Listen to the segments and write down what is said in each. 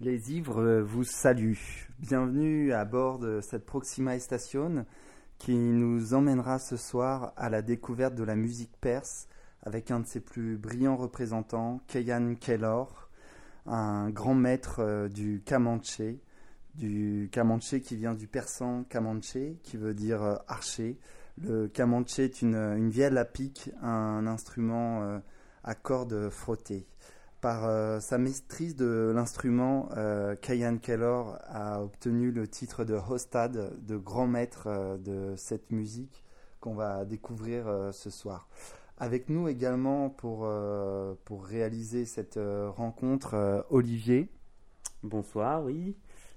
Les ivres vous saluent. Bienvenue à bord de cette Proxima Station qui nous emmènera ce soir à la découverte de la musique perse avec un de ses plus brillants représentants, Keyan Kellor, un grand maître euh, du Kamanché, du Kamanché qui vient du persan Kamanché, qui veut dire euh, archer. Le Kamanché est une, une vielle à pic, un instrument euh, à cordes frottées. Par euh, sa maîtrise de l'instrument, euh, Kayan Kellor a obtenu le titre de Hostad, de grand maître euh, de cette musique qu'on va découvrir ce soir. Avec nous également pour, pour réaliser cette rencontre, Olivier. Bonsoir, oui.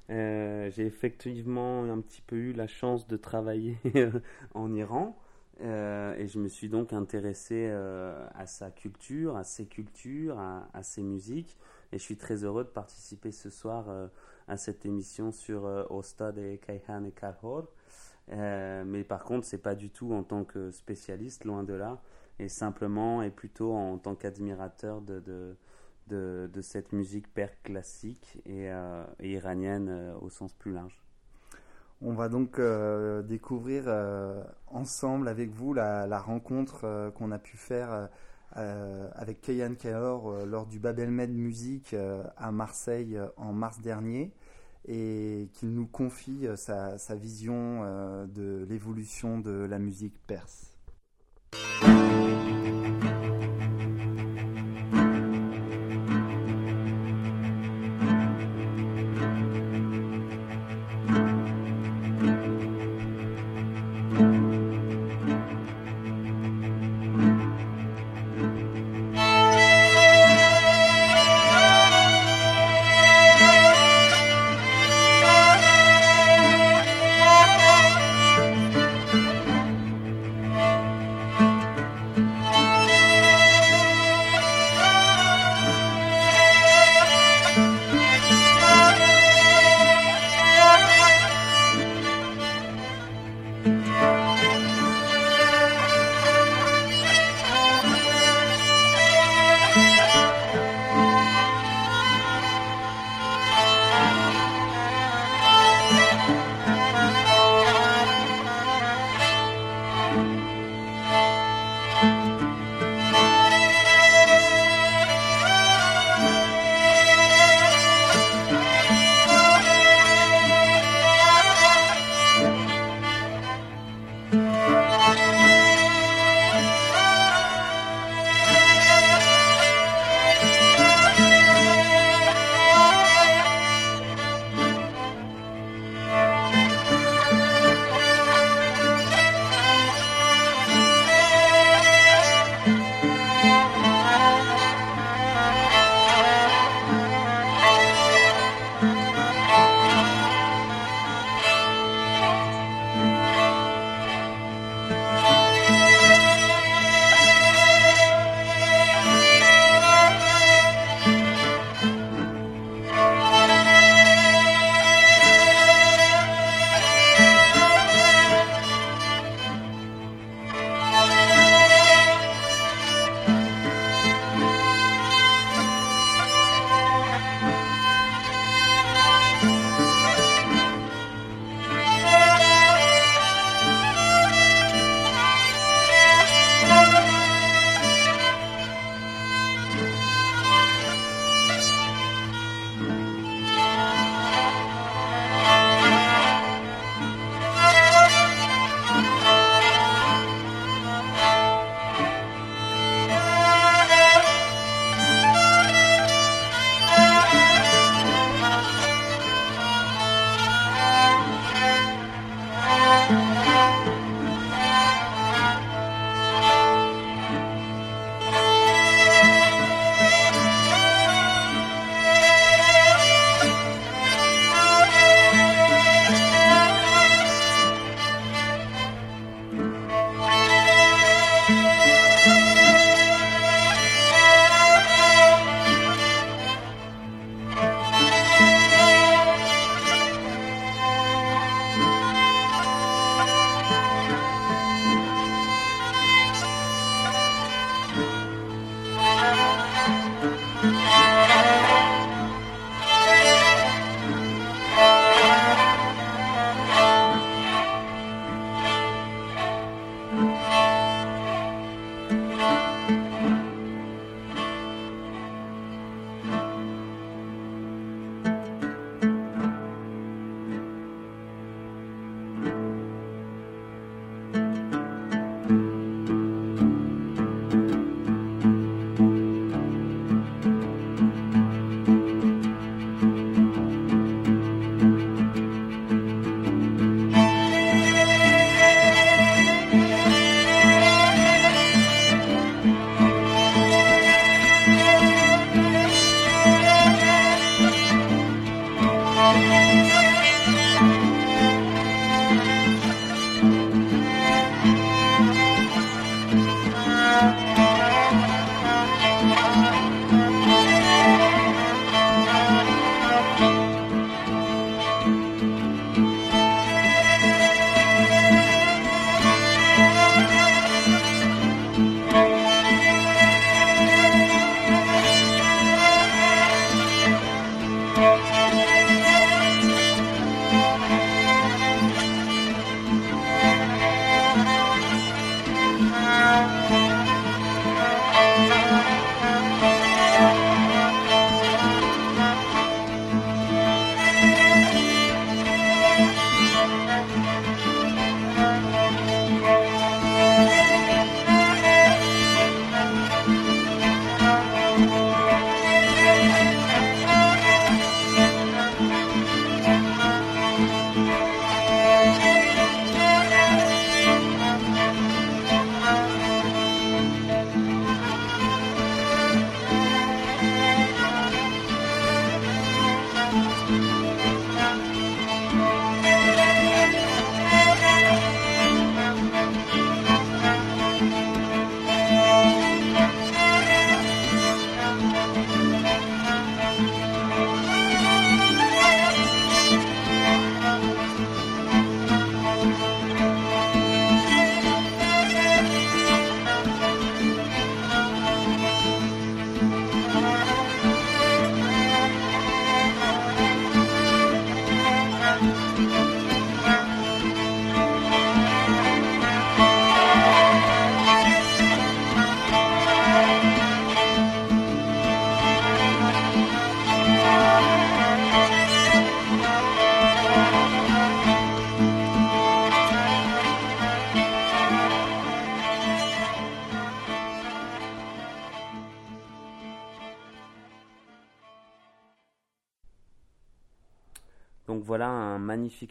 J'ai effectivement un petit peu eu la chance de travailler en Iran euh, et je me suis donc intéressé euh, à sa culture, à ses cultures, à, ses musiques et je suis très heureux de participer ce soir euh, à cette émission sur euh, Ostad et Kayhan et Kalhor. Euh, mais par contre, c'est pas du tout en tant que spécialiste, loin de là, et simplement et plutôt en tant qu'admirateur de, de, de, de cette musique perse classique et, iranienne au sens plus large. On va donc euh, découvrir euh, ensemble avec vous la, rencontre euh, qu'on a pu faire avec Kayan euh, lors du Babel Med Music euh, à Marseille en mars dernier et qui nous confie sa, vision de l'évolution de la musique perse.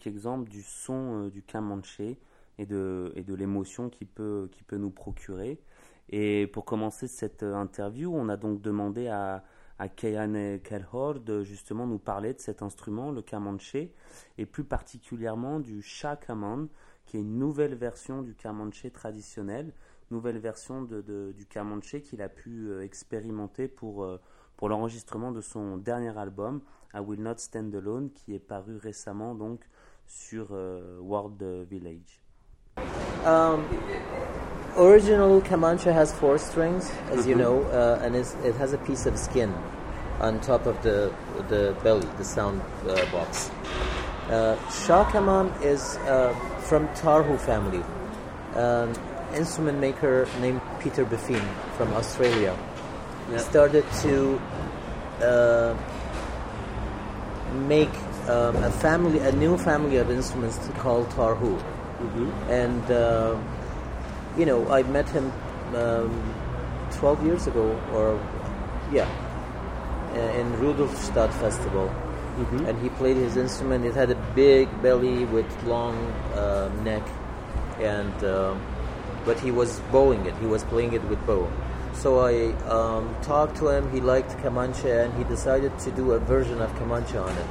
Exemple du son du Comanche et de, l'émotion qu'il peut, nous procurer. Et pour commencer cette interview, on a donc demandé à, à Kayan Kelhor de justement nous parler de cet instrument, le Comanche, et plus particulièrement du Sha Kaman, qui est une nouvelle version du Comanche traditionnel, nouvelle version du Comanche qu'il a pu euh, expérimenter euh, pour l'enregistrement de son dernier album, I Will Not Stand Alone, qui est paru récemment donc sur euh, World Village. Um, original Comanche has four strings, as you mm-hmm. know, uh, and it has a piece of skin on top of the the belly, the sound uh, box. Uh, Shakaman is uh, from Tarhu family, an instrument maker named Peter Buffin from Australia. He started to uh, make um, a family, a new family of instruments called Tarhu, mm-hmm. and uh, you know I met him um, 12 years ago, or yeah, in Rudolfstadt Festival mm-hmm. and he played his instrument. It had a big belly with long uh, neck, and uh, but he was bowing it. He was playing it with bow. So I um, talked to him. He liked Comanche, and he decided to do a version of Comanche on it.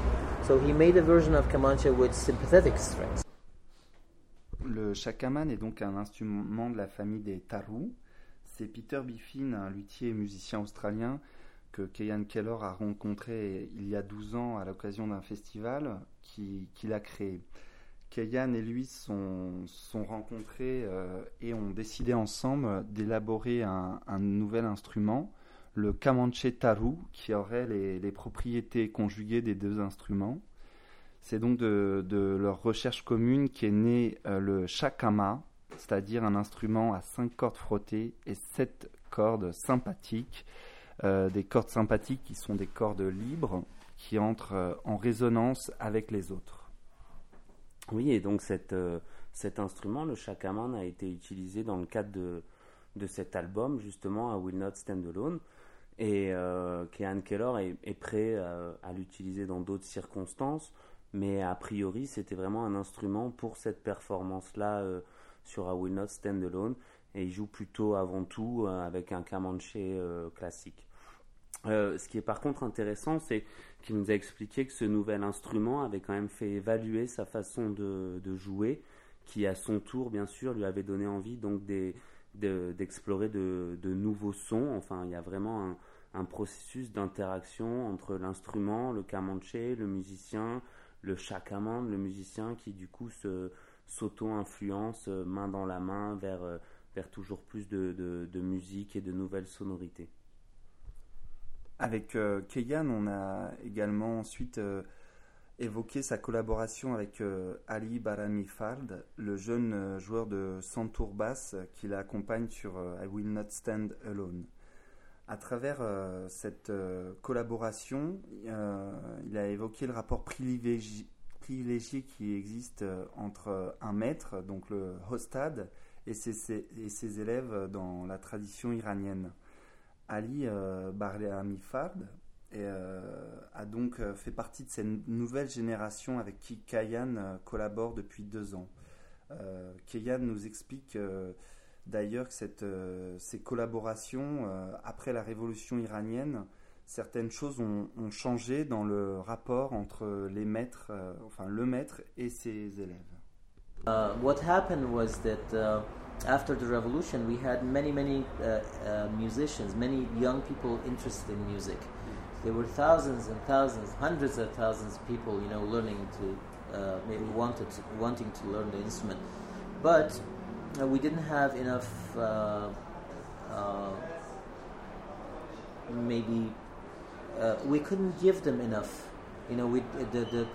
So he made a version of Comanche with sympathetic strings. Le shakaman est donc un instrument de la famille des taru. C'est Peter Biffin, un luthier et musicien australien, que Keyan Keller a rencontré il y a 12 ans à l'occasion d'un festival qu'il a créé. Keyan et lui sont, sont rencontrés euh, et ont décidé ensemble d'élaborer un, nouvel instrument, le Kamanche Taru, qui aurait les, propriétés conjuguées des deux instruments. C'est donc de, leur recherche commune qu'est né euh, le Shakama, c'est-à-dire un instrument à 5 cordes frottées et 7 cordes sympathiques, euh, des cordes sympathiques qui sont des cordes libres qui entrent en résonance avec les autres. Oui, et donc euh, cet instrument, le shakaman, a été utilisé dans le cadre de, cet album, justement, à Will Not Stand Alone. Et euh, Kean Keller est, prêt à l'utiliser dans d'autres circonstances, mais a priori, c'était vraiment un instrument pour cette performance-là sur I Will Not Stand Alone et il joue plutôt avant tout euh, avec un Comanche euh, classique. Euh, ce qui est par contre intéressant, c'est qu'il nous a expliqué que ce nouvel instrument avait quand même fait évaluer sa façon de, jouer, qui à son tour, bien sûr, lui avait donné envie donc d'explorer de, nouveaux sons. Enfin, il y a vraiment un, processus d'interaction entre l'instrument, le Comanche, le musicien, le chakaman, le musicien, qui du coup s'auto-influence main dans la main vers vers toujours plus de, musique et de nouvelles sonorités. Avec euh, Keyan, on a également ensuite euh, évoqué sa collaboration avec euh, Ali Barami Fard, le jeune joueur de Santour Bass qui l'accompagne sur I Will Not Stand Alone. À travers cette collaboration, il a évoqué le rapport privilégié, qui existe entre un maître, donc le hostad, et ses élèves dans la tradition iranienne. Ali euh, Fard euh, a donc euh, fait partie de cette nouvelle génération avec qui Kayan collabore depuis deux ans. Kayan nous explique d'ailleurs que cette, ces collaborations, après la révolution iranienne, certaines choses ont, changé dans le rapport entre les maîtres, enfin le maître et ses élèves. What happened was that after the revolution, we had many, many uh, uh, musicians, many young people interested in music. There were thousands and thousands, hundreds of thousands of people, you know, learning to, uh, maybe wanted to, wanting to learn the instrument, but uh, we didn't have enough. maybe we couldn't give them enough. You know, we the, the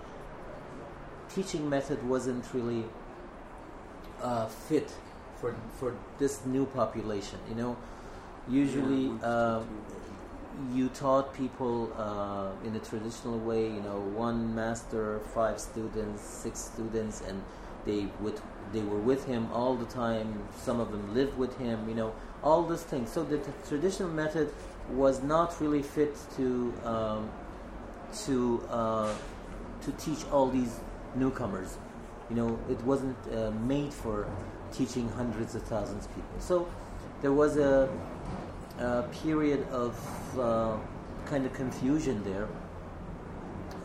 teaching method wasn't really uh, fit for for this new population. You know, usually uh, you taught people uh, in a traditional way. You know, one master, five students, six students, and they would they were with him all the time. Some of them lived with him. You know, all these things. So the, the traditional method was not really fit to um, to uh, to teach all these newcomers. You know, it wasn't uh, made for teaching hundreds of thousands of people. So there was a, a period of uh, kind of confusion there.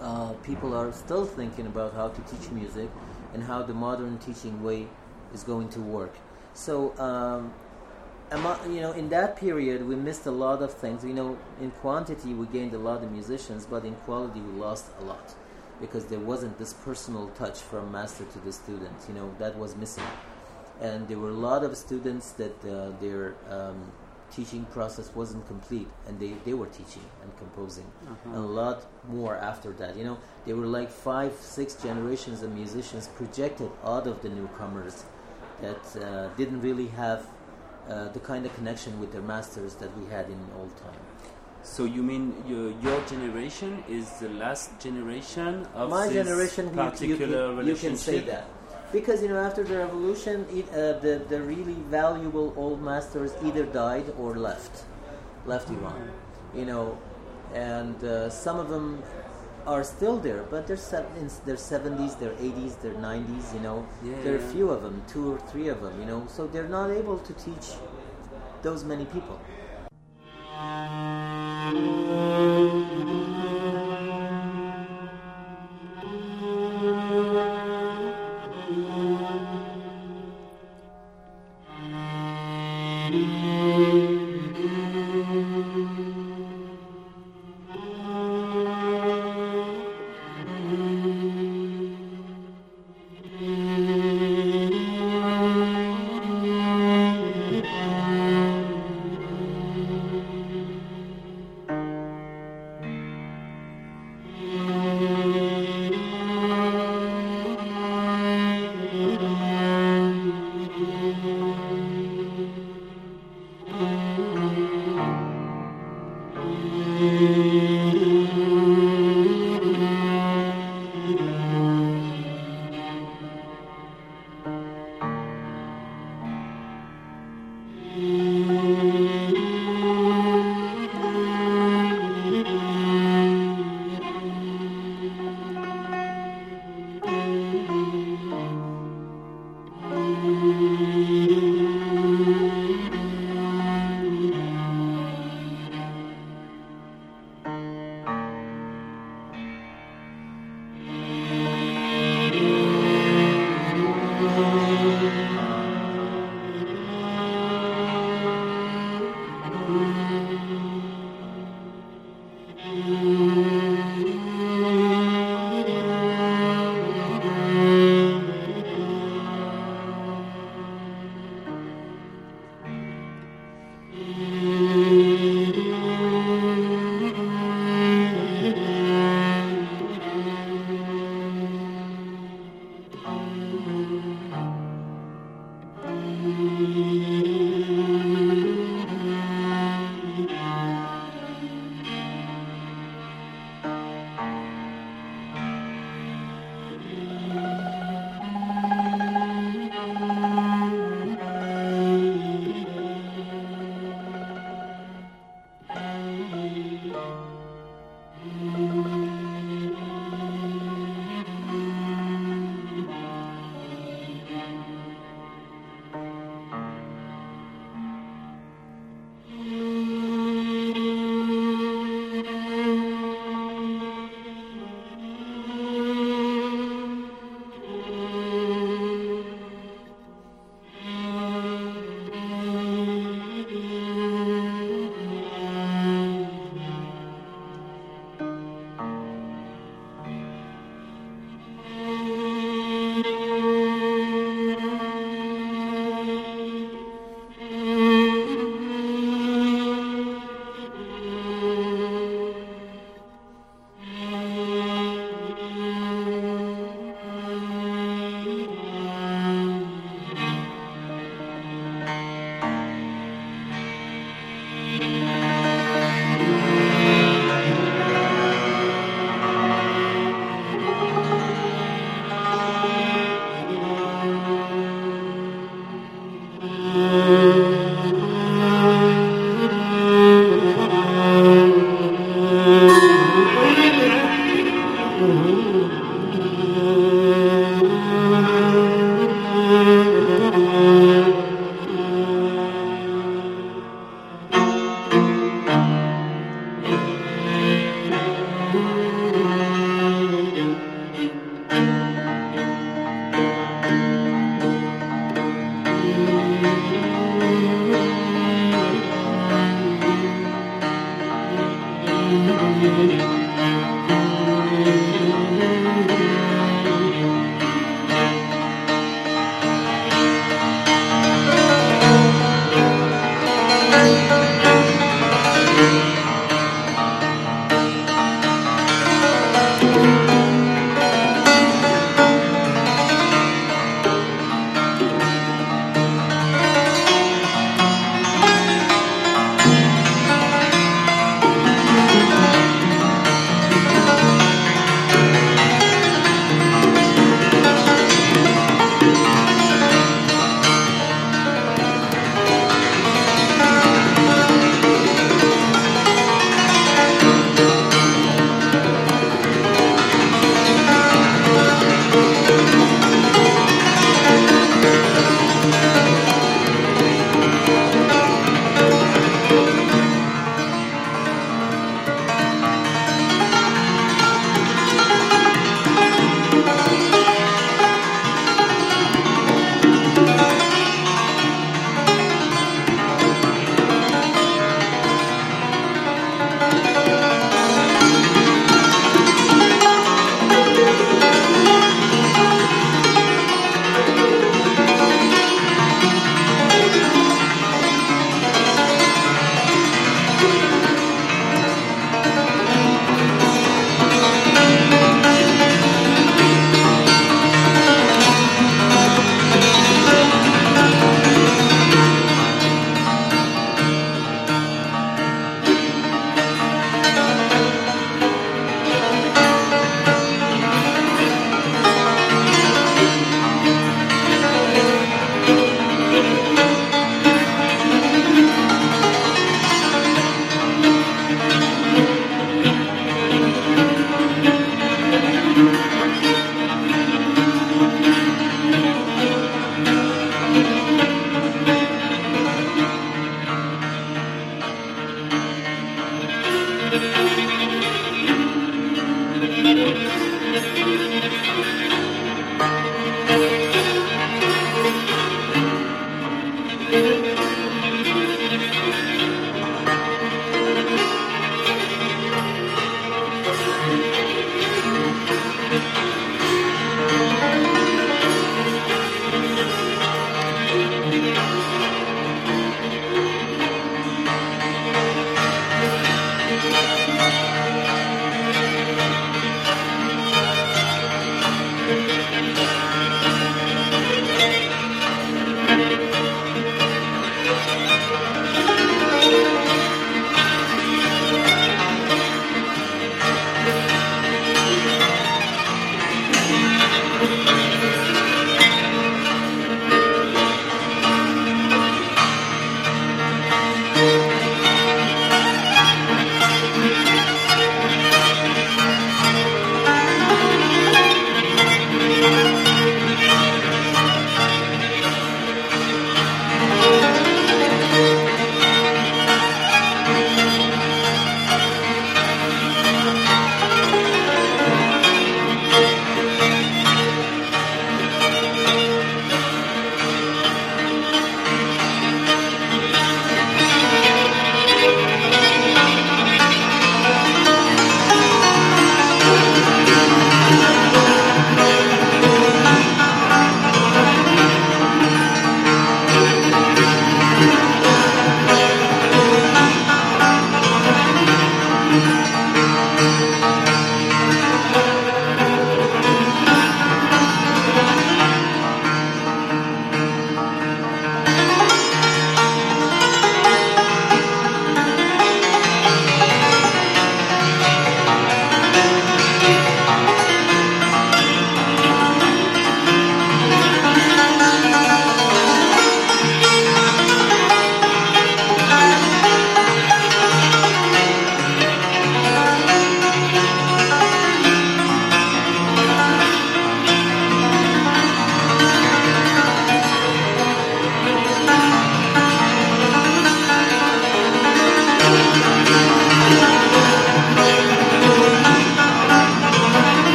Uh, people are still thinking about how to teach music and how the modern teaching way is going to work. So, um, you know, in that period, we missed a lot of things. You know, in quantity, we gained a lot of musicians, but in quality, we lost a lot because there wasn't this personal touch from master to the student. You know, that was missing. And there were a lot of students that uh, their um, teaching process wasn't complete, and they, they were teaching and composing. Uh-huh. And a lot more after that. You know, there were like five, six generations of musicians projected out of the newcomers that uh, didn't really have uh, the kind of connection with their masters that we had in old time. So you mean your, your generation is the last generation of My this generation, you, you, particular can, you can say that. Because you know, after the revolution, it, uh, the the really valuable old masters either died or left, left Iran. You know, and uh, some of them are still there, but they're in their seventies, their eighties, their nineties. You know, Yeah, there are yeah. few of them, two or three of them. You know, so they're not able to teach those many people.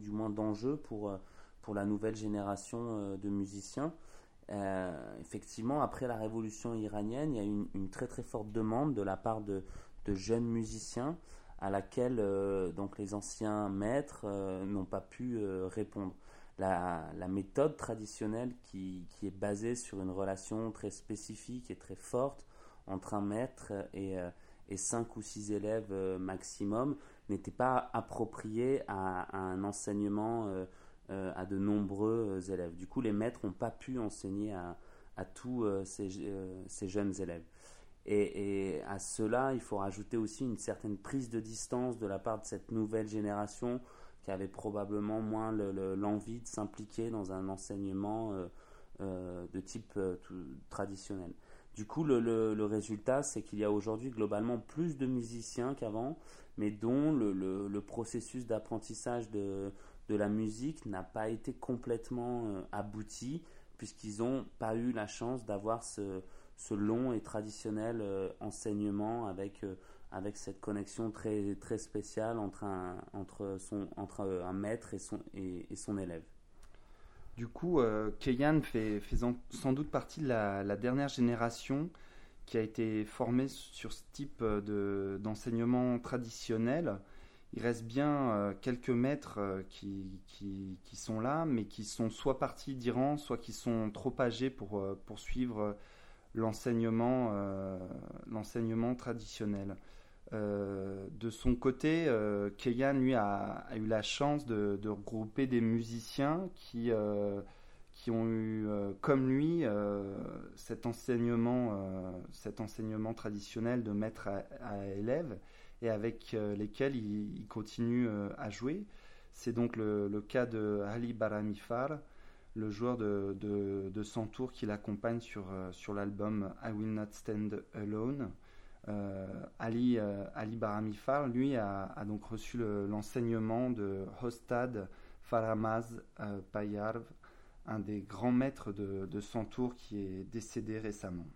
Du moins d'enjeux pour, euh, pour la nouvelle génération euh, de musiciens. effectivement, après la révolution iranienne, il y a une, une très très forte demande de la part de, de jeunes musiciens à laquelle donc les anciens maîtres n'ont pas pu répondre. La, la, méthode traditionnelle qui, qui, est basée sur une relation très spécifique et très forte entre un maître et, et 5 ou 6 élèves euh, maximum n'était pas approprié à, un enseignement euh, euh, à de nombreux élèves. Du coup, les maîtres n'ont pas pu enseigner à, tous ces, jeunes élèves. Et, à cela, il faut rajouter aussi une certaine prise de distance de la part de cette nouvelle génération qui avait probablement moins l'envie de s'impliquer dans un enseignement de type traditionnel. Du coup, le, résultat, c'est qu'il y a aujourd'hui globalement plus de musiciens qu'avant, mais dont le, processus d'apprentissage de, la musique n'a pas été complètement euh, abouti, puisqu'ils n'ont pas eu la chance d'avoir ce, long et traditionnel euh, enseignement avec, euh, avec cette connexion très, très spéciale entre un, entre un maître et son, et son élève. Du coup, euh, Keyan fait, sans doute partie de la, dernière génération qui a été formée sur ce type euh, d'enseignement traditionnel. Il reste bien euh, quelques maîtres qui, sont là, mais qui sont soit partis d'Iran, soit qui sont trop âgés pour poursuivre l'enseignement traditionnel. Euh, de son côté, euh, Keyan, lui, a, eu la chance de, regrouper des musiciens qui, euh, qui ont eu, comme lui, cet, enseignement, cet enseignement traditionnel de maître à, élève et avec lesquels il, continue à jouer. C'est donc le, cas de Ali Baramifar, le joueur de, de, de Santour qui l'accompagne sur, sur l'album I Will Not Stand Alone. Euh, Ali, euh, Ali Baramifar, lui, a, donc reçu l'enseignement de Hostad Faramaz euh, Payarv, un des grands maîtres de, de Santour qui est décédé récemment.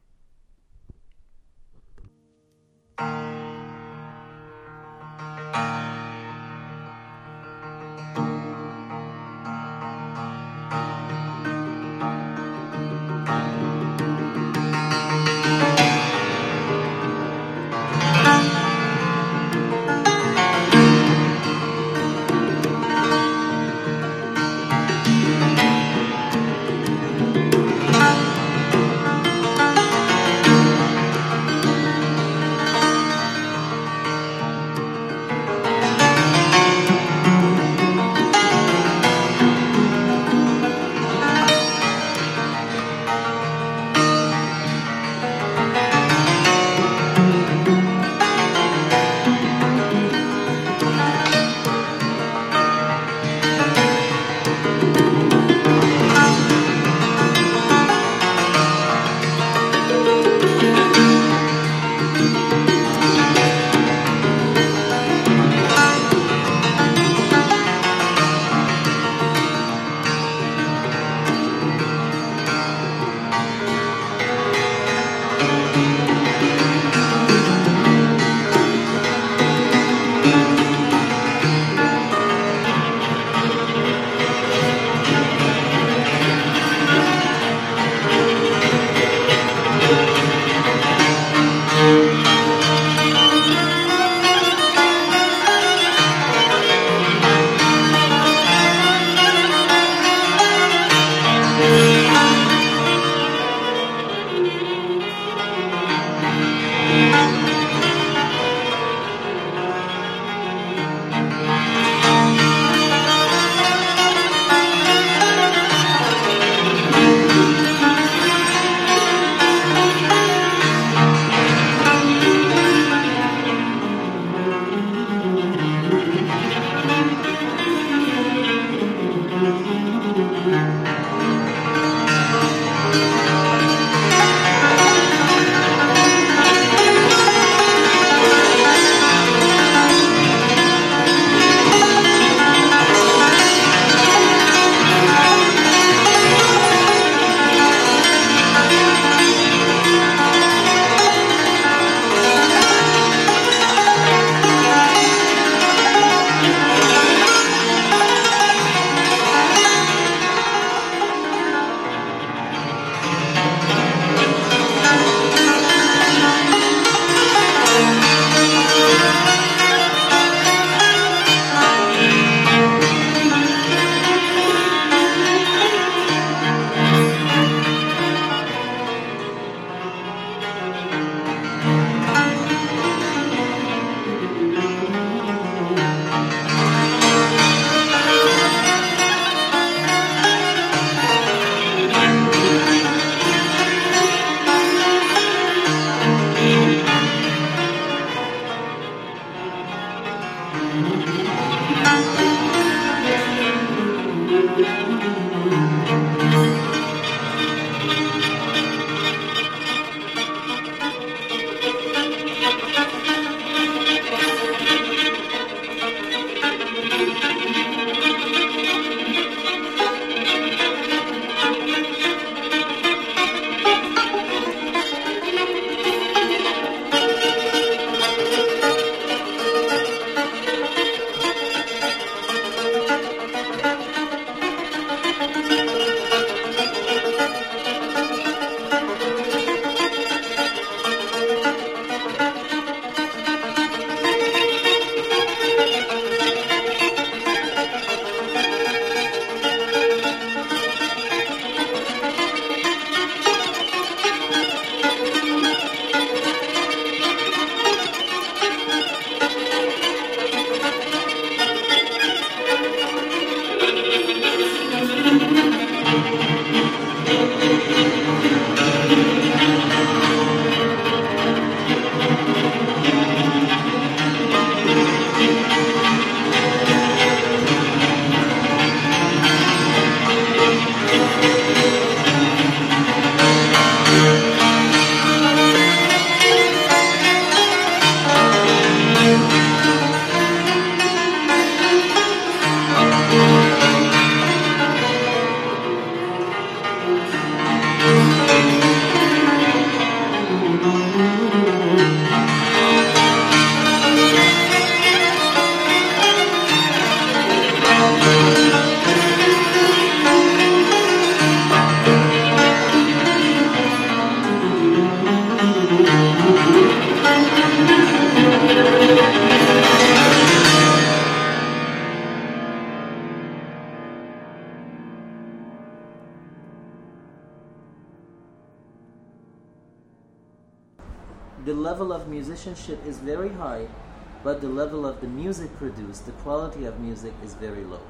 Level of the music produced, the quality of music is very low.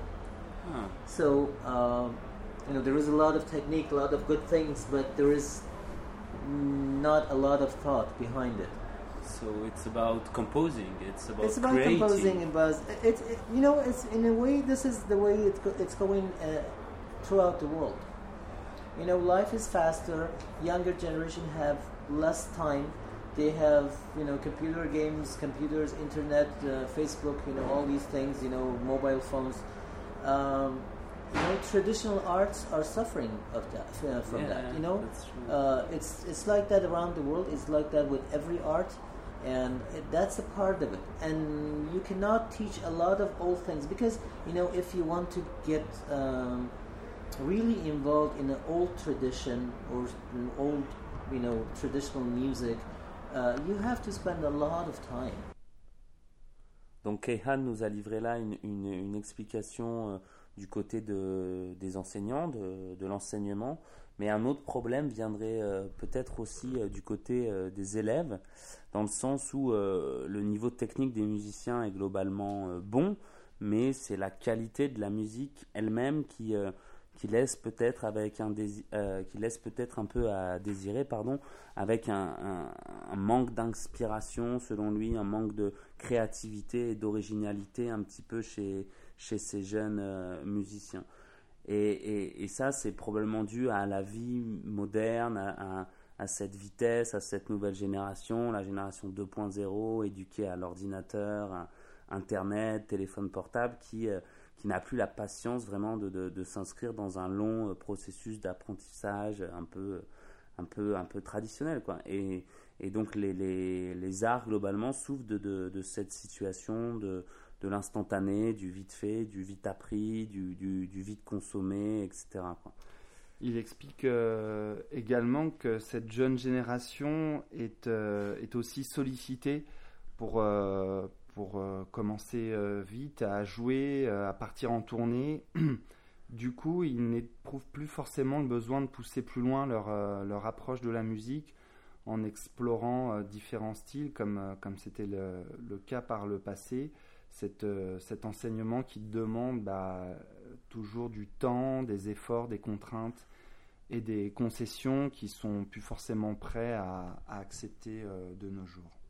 Ah. So, um, you know, there is a lot of technique, a lot of good things, but there is not a lot of thought behind it. So it's about composing. It's about it's about creating. composing and buzz. It's it, you know, it's in a way this is the way it go, it's going uh, throughout the world. You know, life is faster. Younger generation have less time. They have you know computer games, computers, internet, uh, Facebook. You know all these things. You know mobile phones. Um, you know, traditional arts are suffering of that uh, from Yeah, that. You know, uh, it's it's like that around the world. It's like that with every art, and it, that's a part of it. And you cannot teach a lot of old things because you know if you want to get um, really involved in an old tradition or an old you know traditional music, uh, you have to spend a lot of time. Donc Keihan nous a livré là une, une- explication euh, du côté de, des enseignants, de, de l'enseignement, mais un autre problème viendrait euh, peut-être aussi euh, du côté des élèves, dans le sens où le niveau technique des musiciens est globalement bon, mais c'est la qualité de la musique elle-même qui, qui laisse peut-être avec un euh, qui laisse peut-être un peu à désirer, pardon, avec un, manque d'inspiration selon lui, un manque de créativité et d'originalité un petit peu chez, chez ces jeunes euh, musiciens. Et, et- ça, c'est probablement dû à la vie moderne, à, cette vitesse, à cette nouvelle génération, la génération 2.0, éduquée à l'ordinateur, Internet, téléphone portable, qui, euh, qui n'a plus la patience vraiment de, de- s'inscrire dans un long euh, processus d'apprentissage un peu, un, peu, un peu traditionnel. Quoi. Et, et donc les, les, les arts globalement souffrent de, de, cette situation de, l'instantané, du vite fait, du vite appris, du, du, vite consommé, etc. Il explique euh, également que cette jeune génération est, euh, est aussi sollicitée pour, euh, pour euh, commencer euh, vite à jouer, euh, à partir en tournée. Du coup, ils n'éprouvent plus forcément le besoin de pousser plus loin leur, leur approche de la musique en explorant différents styles, comme comme c'était le, cas par le passé. Cet, euh, cet enseignement qui demande bah, toujours du temps, des efforts, des contraintes et des concessions qui sont plus forcément prêts à, accepter de nos jours.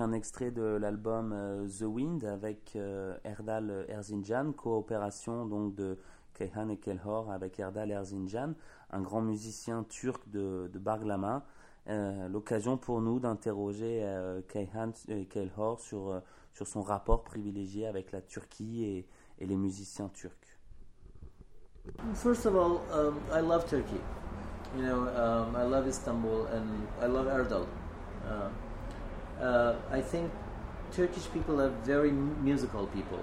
Un extrait de l'album euh, The Wind avec euh, Erdal Erzincan, coopération donc de Kayhan et Kelhor avec Erdal Erzincan, un grand musicien turc de, de Barglama. Euh, L'occasion pour nous d'interroger Kayhan et Kelhor sur, sur son rapport privilégié avec la Turquie et, et les musiciens turcs. First of all, um, I love Turkey. You know, um, I love Istanbul and I love Erdal. Uh, uh, I think Turkish people are very m- musical people.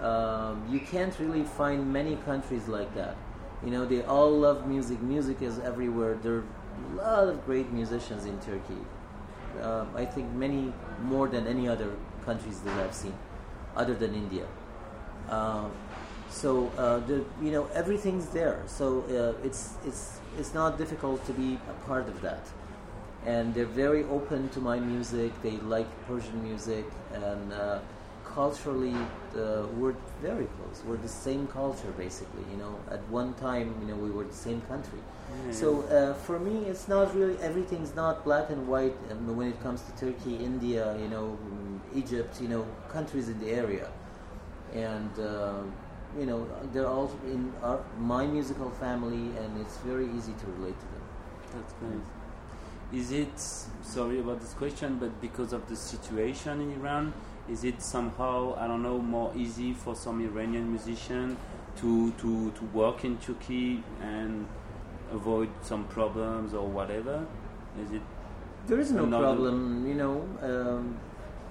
Um, you can't really find many countries like that. You know, they all love music. Music is everywhere. There are a lot of great musicians in Turkey. Um, I think many more than any other countries that I've seen, other than India. Um, so uh, the, you know everything's there. So uh, it's it's it's not difficult to be a part of that. And they're very open to my music. They like Persian music, and uh, culturally uh, we're very close. We're the same culture basically. You know, at one time you know we were the same country. So uh, for me, it's not really everything's not black and white um, when it comes to Turkey, India, you know, mm, Egypt, you know, countries in the area, and uh, you know they're all in our, my musical family, and it's very easy to relate to them. That's great. Is it, sorry about this question, but because of the situation in Iran, is it somehow, I don't know, more easy for some Iranian musician to, to, to work in Turkey and avoid some problems or whatever? Is it There is no Another- problem, you know. Um,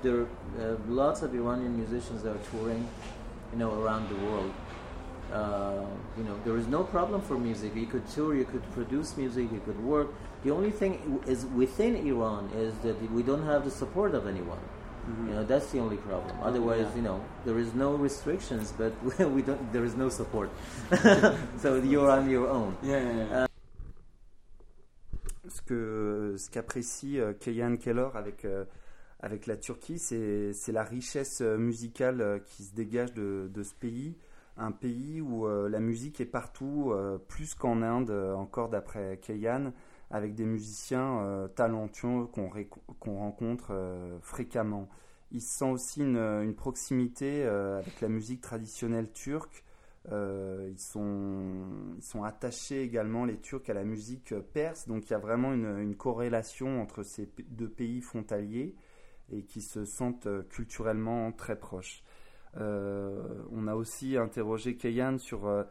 there are uh, lots of Iranian musicians that are touring, you know, around the world. Uh, you know, there is no problem for music. You could tour, you could produce music, you could work. The only thing is within Iran is that we don't have the support of anyone. You know, that's the only problem. Otherwise, yeah. you know, there is no restrictions, but we don't. There is no support. so you're on your own. Yeah, yeah, yeah. ce que ce qu'apprécie euh, Keyan Keller avec euh, avec la Turquie, c'est c'est la richesse euh, musicale qui se dégage de, de ce pays, un pays où euh, la musique est partout, euh, plus qu'en Inde, euh, encore d'après Keyan, avec des musiciens euh, talentueux qu'on rencontre euh, fréquemment. Il sent aussi une, proximité euh, avec la musique traditionnelle turque. Ils, sont, attachés également, les Turcs, à la musique perse. Donc il y a vraiment une, corrélation entre ces deux pays frontaliers et qui se sentent culturellement très proches. On a aussi interrogé Keyan sur,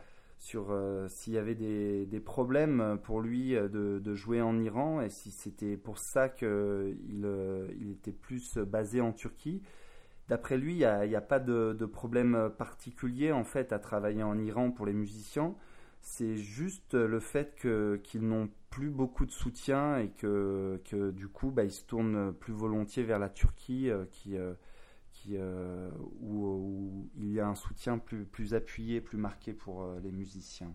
sur euh, s'il y avait des, des problèmes pour lui euh, de, de jouer en Iran et si c'était pour ça qu'il euh, il était plus basé en Turquie. D'après lui, il n'y a, pas de, de problème particulier en fait à travailler en Iran pour les musiciens. C'est juste le fait qu'ils n'ont plus beaucoup de soutien et que, que du coup, bah, ils se tournent plus volontiers vers la Turquie, qui, euh, où, il y a un soutien plus, plus appuyé, plus marqué pour euh, les musiciens.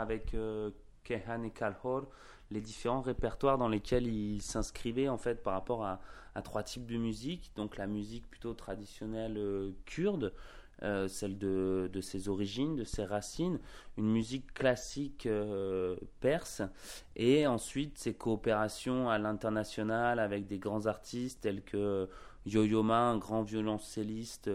Avec euh, Kehan et Kalhor les différents répertoires dans lesquels ils s'inscrivaient en fait par rapport à, trois types de musique. Donc la musique plutôt traditionnelle euh, kurde, euh, celle de, ses origines, de ses racines, une musique classique perse, et ensuite ses coopérations à l'international avec des grands artistes tels que Yo-Yo Ma, un grand violoncelliste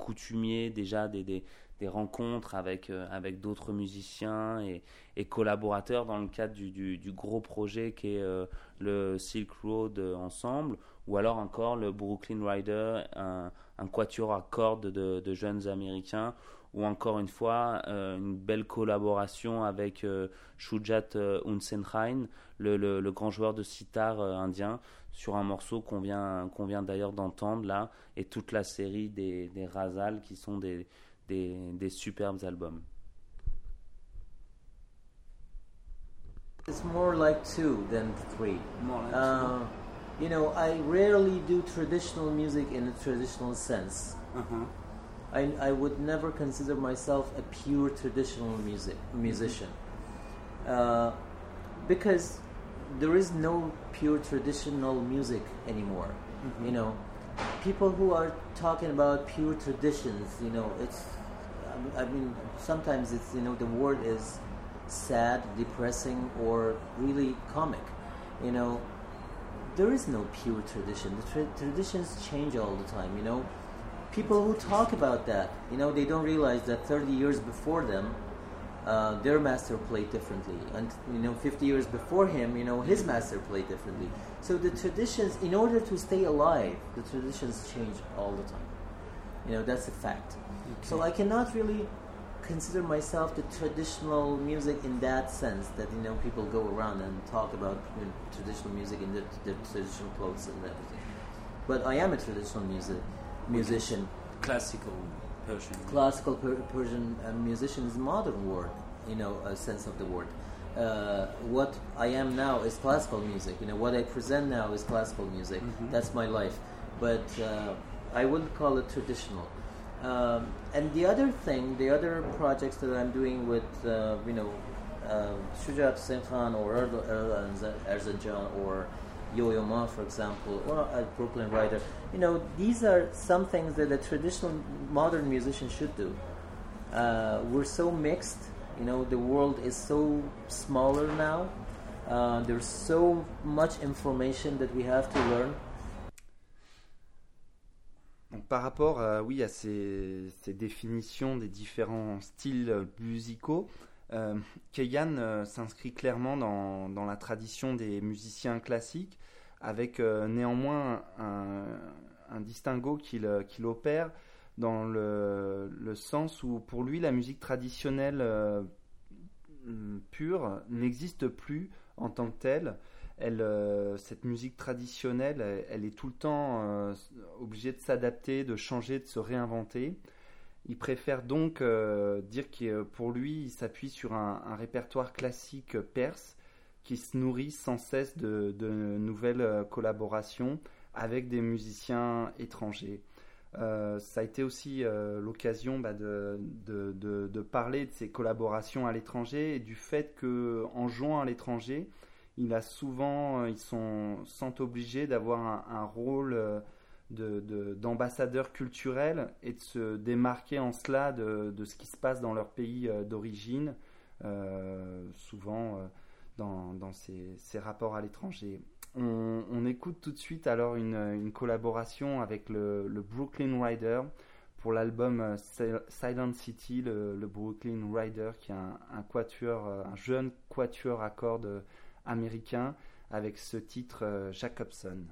coutumier déjà des, des rencontres avec, euh, avec d'autres musiciens et, collaborateurs dans le cadre du, du, gros projet qui est euh, le Silk Road ensemble, ou alors encore le Brooklyn Rider, un, quatuor à cordes de, jeunes américains, ou encore une fois euh, une belle collaboration avec Shujat Unsenhain, le, grand joueur de sitar indien, sur un morceau qu'on vient, qu'on vient d'ailleurs d'entendre là, et toute la série des Razal qui sont des des, des superbes albums. It's more like two than three. More like uh, two. You know, I rarely do traditional music in a traditional sense. Uh-huh. I, I would never consider myself a pure traditional music musician mm-hmm. uh, because there is no pure traditional music anymore. Mm-hmm. You know, people who are talking about pure traditions, you know, it's I mean, sometimes it's you know the word is sad, depressing, or really comic. You know, there is no pure tradition. The tra- traditions change all the time. You know, people who talk about that, you know, they don't realize that 30 years before them, uh, their master played differently, and you know, 50 years before him, you know, his master played differently. So the traditions, in order to stay alive, the traditions change all the time. You know, that's a fact. So I cannot really consider myself the traditional music in that sense that you know people go around and talk about you know, traditional music in the, the, traditional clothes and everything. But I am a traditional music musician. Classical Persian. Classical per Persian uh, musician is modern word, you know, a sense of the word. Uh, what I am now is classical music. You know, what I present now is classical music. Mm -hmm. That's my life. But uh, I wouldn't call it traditional. Um, and the other thing, the other projects that I'm doing with, uh, you know, uh, Hussain Khan or Erzincan or Yo-Yo Ma, for example, or a Brooklyn Rider, you know, these are some things that a traditional modern musician should do. Uh, we're so mixed, you know, the world is so smaller now. Uh, there's so much information that we have to learn par rapport à, oui, ces, définitions des différents styles musicaux, euh, euh s'inscrit clairement dans, la tradition des musiciens classiques, avec euh, néanmoins un, distinguo qu'il opère dans le, sens où pour lui la musique traditionnelle euh, pure n'existe plus en tant que telle euh, cette musique traditionnelle, elle, est tout le temps euh, obligée de s'adapter, de changer, de se réinventer. Il préfère donc euh, dire que pour lui, il s'appuie sur un, répertoire classique perse qui se nourrit sans cesse de, nouvelles collaborations avec des musiciens étrangers. ça a été aussi l'occasion bah, de, de, parler de ces collaborations à l'étranger et du fait qu'en jouant à l'étranger, euh, ils sont, sont obligés d'avoir un, rôle euh, d'ambassadeur culturel et de se démarquer en cela de, ce qui se passe dans leur pays euh, d'origine, souvent dans, ces, rapports à l'étranger. On, écoute tout de suite alors une, collaboration avec le, Brooklyn Rider pour l'album Silent City, le, Brooklyn Rider, qui est un, un jeune quatuor à cordes américain avec ce titre euh, Jacobson.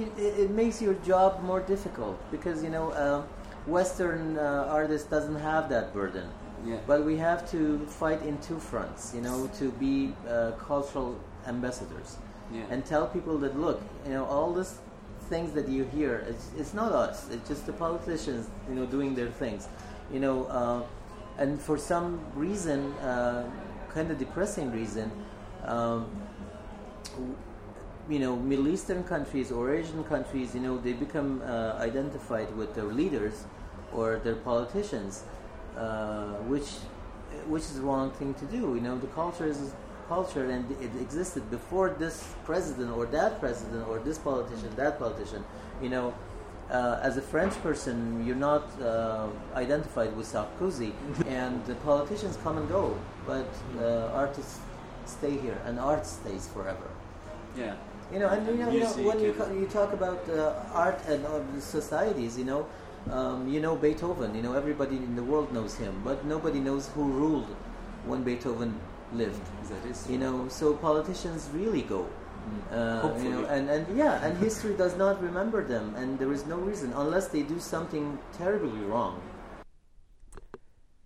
It's making it, it makes your job more difficult because you know uh, Western uh, artist doesn't have that burden. Yeah. But we have to fight in two fronts, you know, to be uh, cultural ambassadors Yeah. and tell people that look, you know, all these things that you hear, it's, it's not us. It's just the politicians, you know, doing their things, you know. Uh, and for some reason, uh, kind of depressing reason, um, you know, Middle Eastern countries or Asian countries, you know, they become uh, identified with their leaders or their politicians, uh, which which is the wrong thing to do. You know, the culture is culture, and it existed before this president or that president or this politician, that politician. You know, uh, as a French person, you're not uh, identified with Sarkozy, and the politicians come and go, but uh, artists stay here, and art stays forever. Yeah. You know, and you know, you know when you, co- you talk about uh, art and uh, societies, you know, um, you know Beethoven. You know, everybody in the world knows him, but nobody knows who ruled when Beethoven lived. That is. You know, so politicians really go. Uh, you know, and, and yeah, and history does not remember them, and there is no reason unless they do something terribly wrong.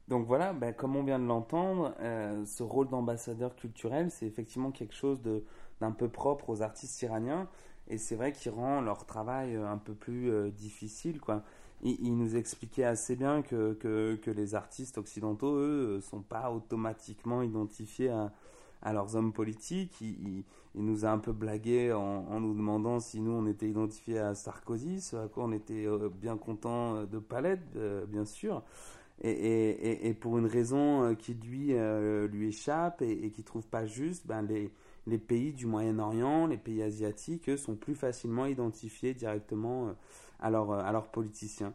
Donc voilà, ben, comme on vient de l'entendre, euh, ce rôle d'ambassadeur culturel, c'est effectivement quelque chose de- d'un peu propre aux artistes iraniens. Et c'est vrai qu'il rend leur travail euh, un peu plus euh, difficile. Quoi. Il, nous expliquait assez bien que, que, les artistes occidentaux, eux, ne sont pas automatiquement identifiés à, à leurs hommes politiques. Il, nous a un peu blagué en, nous demandant si nous, on était identifiés à Sarkozy, ce à quoi on était euh, bien content de Palette, euh, bien sûr et, et, pour une raison euh, qui lui, euh, lui échappe et, et qui trouve pas juste, ben les, les pays du Moyen-Orient, les pays asiatiques, eux, sont plus facilement identifiés directement euh, à, leurs, à leurs politiciens.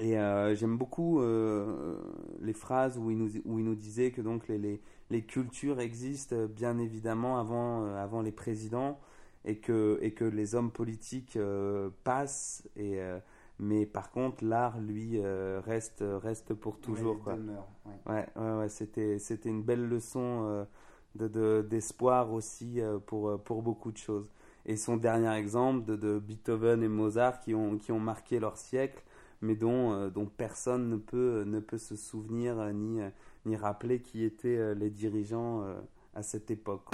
Et euh, j'aime beaucoup euh, les phrases où il nous, où il nous disait que donc les, les, les cultures existent euh, bien évidemment avant, euh, avant les présidents et que, et que les hommes politiques euh, passent et, euh, mais par contre, l'art, lui, euh, reste, reste pour toujours. Ouais, quoi. ouais. Ouais, ouais, ouais, c'était, c'était une belle leçon euh, de, d'espoir aussi euh, pour, euh, pour beaucoup de choses. Et son dernier exemple de, de Beethoven et Mozart qui ont, qui ont marqué leur siècle, mais dont, euh, dont personne ne peut, ne peut se souvenir ni, ni rappeler qui étaient les dirigeants à cette époque.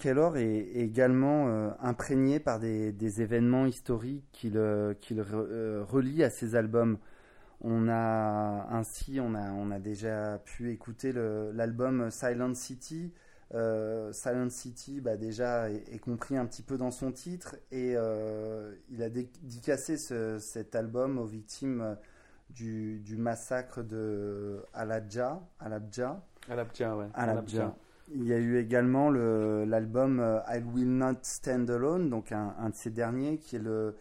Kellor est, également euh, imprégnée par des, des, événements historiques qu'il qu relie à ses albums. On a ainsi, on a, on a déjà pu écouter l'album Silent City. Euh, Silent City, bah, déjà, est, est, compris un petit peu dans son titre et euh, il a dédicacé ce, cet album aux victimes du, du massacre de Alabja. Alabja. Alabja, ouais. Alabja. Il y a eu également l'album euh, I Will Not Stand Alone, donc un, de ces derniers, qui est le,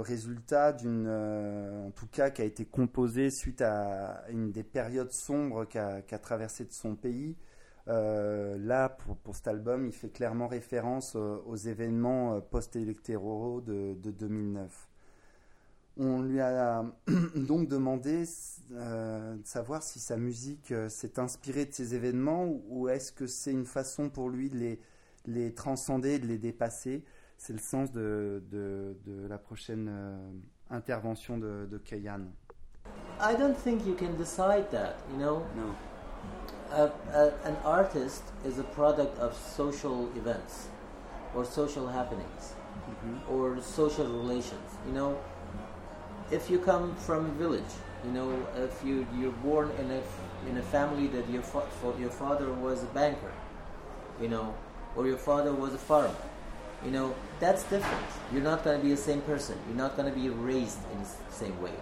résultat d'une, euh, en tout cas, qui a été composé suite à une des périodes sombres qu'a qu traversé de son pays. Euh, là, pour, cet album, il fait clairement référence aux, aux événements post-électoraux de, de 2009. On lui a donc demandé euh, de savoir si sa musique euh, s'est inspirée de ces événements ou, ou est-ce que c'est une façon pour lui de les, les transcender, de les dépasser. C'est le sens de, de, de la prochaine euh, intervention de, de Kayan. I don't think you can decide that, you know? No. Uh, uh, an artist is a product of social events or social happenings mm -hmm. or social relations, you know? If you come from a village, you know, if you you're born in a in a family that your fa- your father was a banker, you know, or your father was a farmer, you know, that's different. You're not going to be the same person. You're not going to be raised in the same way,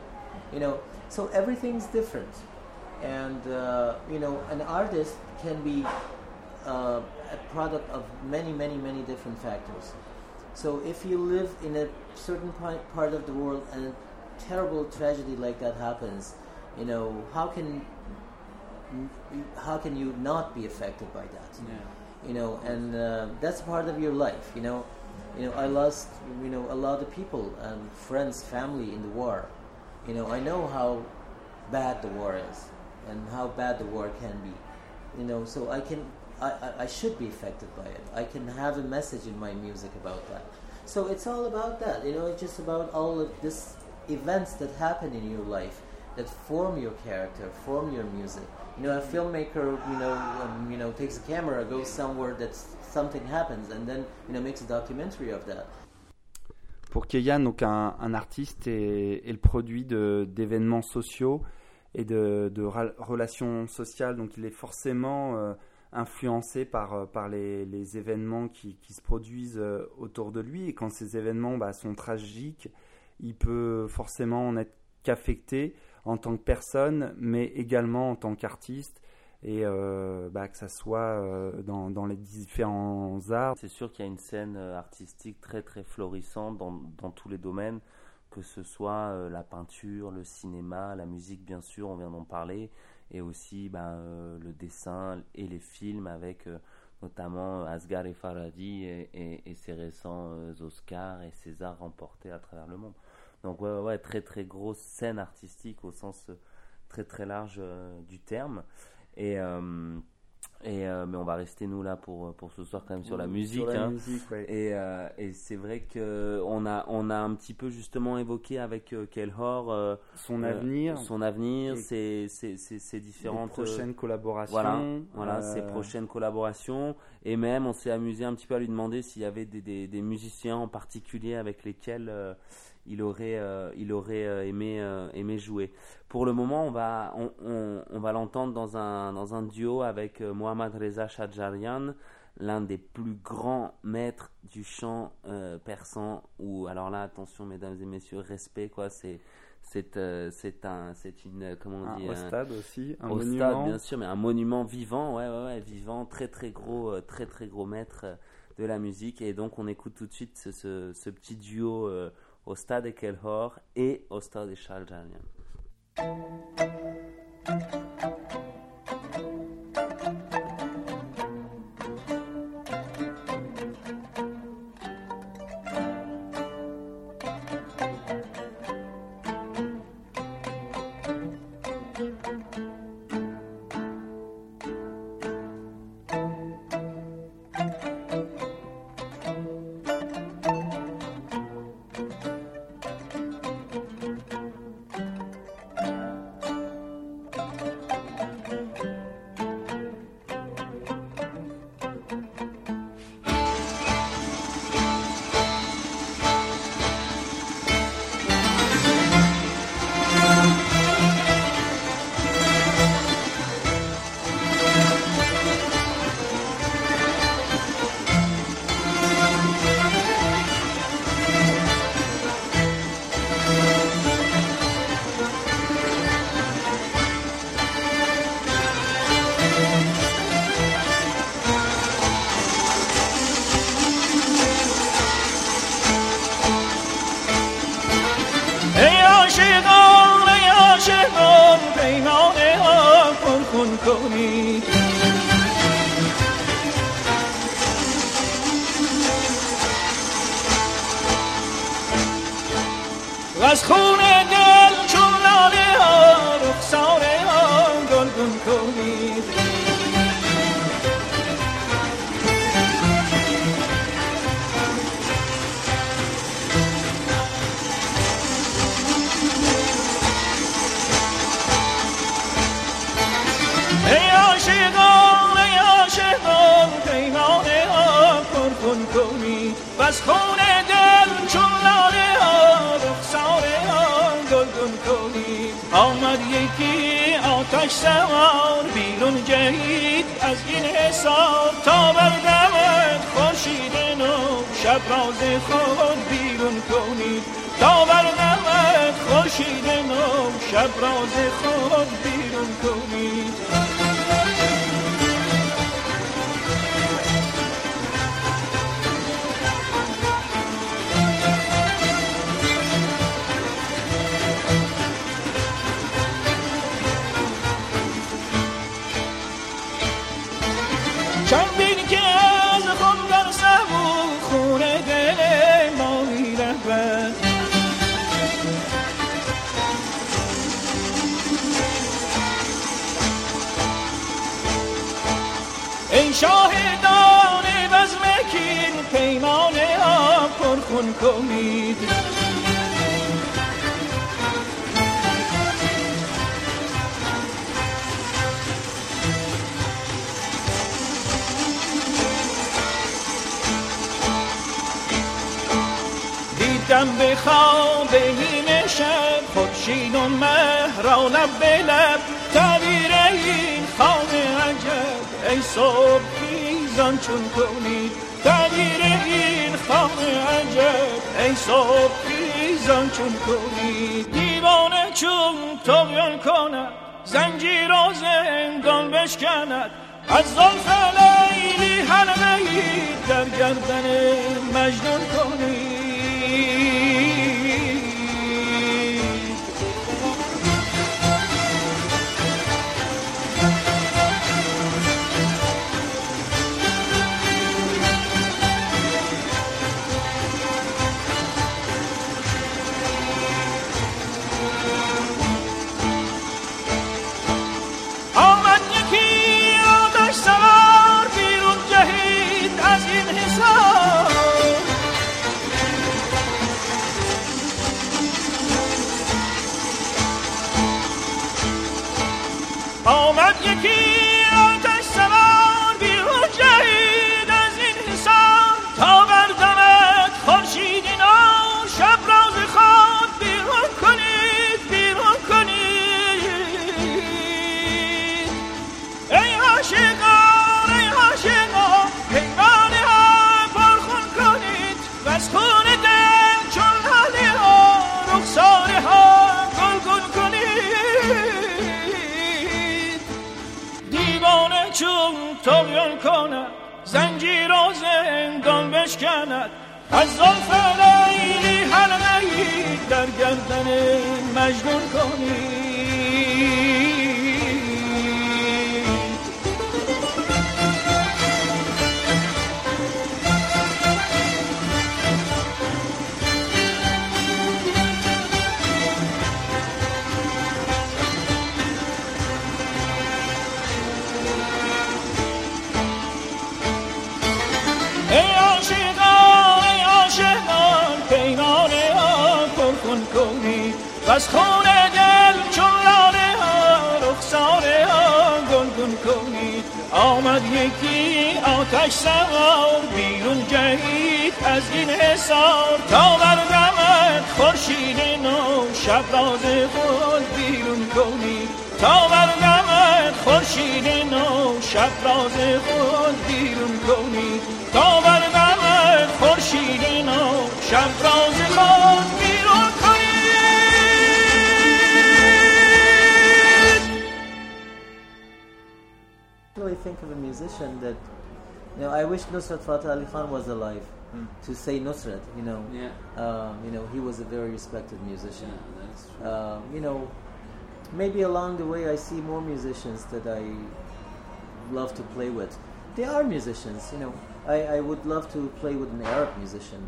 you know. So everything's different, and uh, you know, an artist can be uh, a product of many, many, many different factors. So if you live in a certain part of the world and terrible tragedy like that happens, you know, how can how can you not be affected by that? Yeah. You know, and uh, that's part of your life. You know, you know, I lost you know a lot of people and friends, family in the war. You know, I know how bad the war is and how bad the war can be. You know, so I can I, I, I should be affected by it. I can have a message in my music about that. So it's all about that. You know, it's just about all of this events that happen in your life that form your character, form your music. You know, a filmmaker, you know, um, you know, takes a camera, goes somewhere that something happens, and then you know makes a documentary of that. Pour Keyan, donc un, un artiste est, est, le produit d'événements sociaux et de, de relations sociales, donc il est forcément euh, influencé par, euh, par les, les événements qui, qui, se produisent euh, autour de lui. Et quand ces événements bah, sont tragiques, il peut forcément en être qu'affecté en tant que personne, mais également en tant qu'artiste, et euh, bah, que ça soit euh, dans, les différents arts. C'est sûr qu'il y a une scène euh, artistique très très florissante dans, dans tous les domaines, que ce soit la peinture, le cinéma, la musique bien sûr, on vient d'en parler, et aussi bah, le dessin et les films avec notamment Asghar et Faradi et, et, et ses récents Oscars et César remportés à travers le monde. Donc ouais, ouais, très très grosse scène artistique au sens euh, très très large euh, du terme. Et, euh, et euh, mais on va rester nous là pour pour ce soir quand même sur la musique. Sur la hein. musique ouais. Et, euh, et c'est vrai que on a on a un petit peu justement évoqué avec euh, Kelhor son avenir, son avenir, ses ses ses différentes prochaines collaborations. Voilà, voilà ses prochaines collaborations. Et même on s'est amusé un petit peu à lui demander s'il y avait des, des, des musiciens en particulier avec lesquels il aurait, euh, il aurait euh, aimé, euh, aimé jouer. Pour le moment, on va, on, on, on va l'entendre dans un, dans un duo avec Mohammad Reza Shadjarian, l'un des plus grands maîtres du chant persan. Ou alors là, attention, mesdames et messieurs, respect quoi. C'est c'est euh, c'est un c'est une comment on dit un, au stade aussi un au monument stade bien sûr mais un monument vivant ouais ouais, ouais vivant très très gros très très gros maître de la musique et donc on écoute tout de suite ce, ce, ce petit duo euh, au stade de Kelhor et au stade de Shaljanian. ابراز خود بیرون کنی پرخون کنید دیدم به خواب این شب خورشید و مه را لب به لب این خواب عجب. ای صبح خیزان چون کنید. تعبیر این خواب عجب. ای صبح خیزان چون کنید دیوانه چون تغیان کند. زنجیر و زندان بشکند. از ظلف لیلی حلقه در گردن مجنون کنید گردان بشکند. از زلف لیلی هر در گردن مجنون کنید و از خون دل چون لاله ها رخساره ها گلگون کنید. آمد یکی آتش سوار بیرون جهید از این حسار تا بردمد خورشید نو شب راز خود بیرون کنید. تا بردمد خورشید نو شب راز خود بیرون کنید. تا بردمد خورشید نو شب راز خود بیرون think of a musician that, you know, I wish Nusrat Fateh Ali Khan was alive to say Nusrat. You know, Yeah. um, you know, he was a very respected musician. that's true. Um, you know, maybe along the way I see more musicians that I love to play with. They are musicians, you know. I, I would love to play with an Arab musician.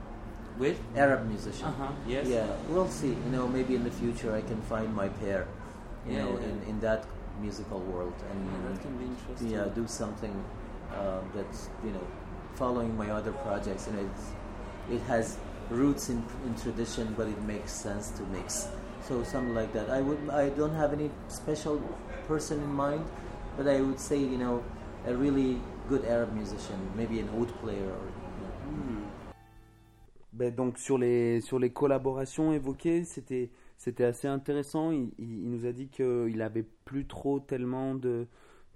With Arab musician. Uh-huh, yes. Yeah, we'll see. You know, maybe in the future I can find my pair. You Yeah, know, yeah. in, in that musical world and that can be interesting. yeah, do something uh, that's you know following my other projects. and know, it's, it has roots in, in tradition, but it makes sense to mix. So something like that. I would. I don't have any special person in mind, but I would say you know a really good Arab musician, maybe an oud player or. You know, Ben, donc sur les sur les collaborations évoquées, c'était c'était assez intéressant. Il, il- il nous a dit qu'il avait plus trop tellement de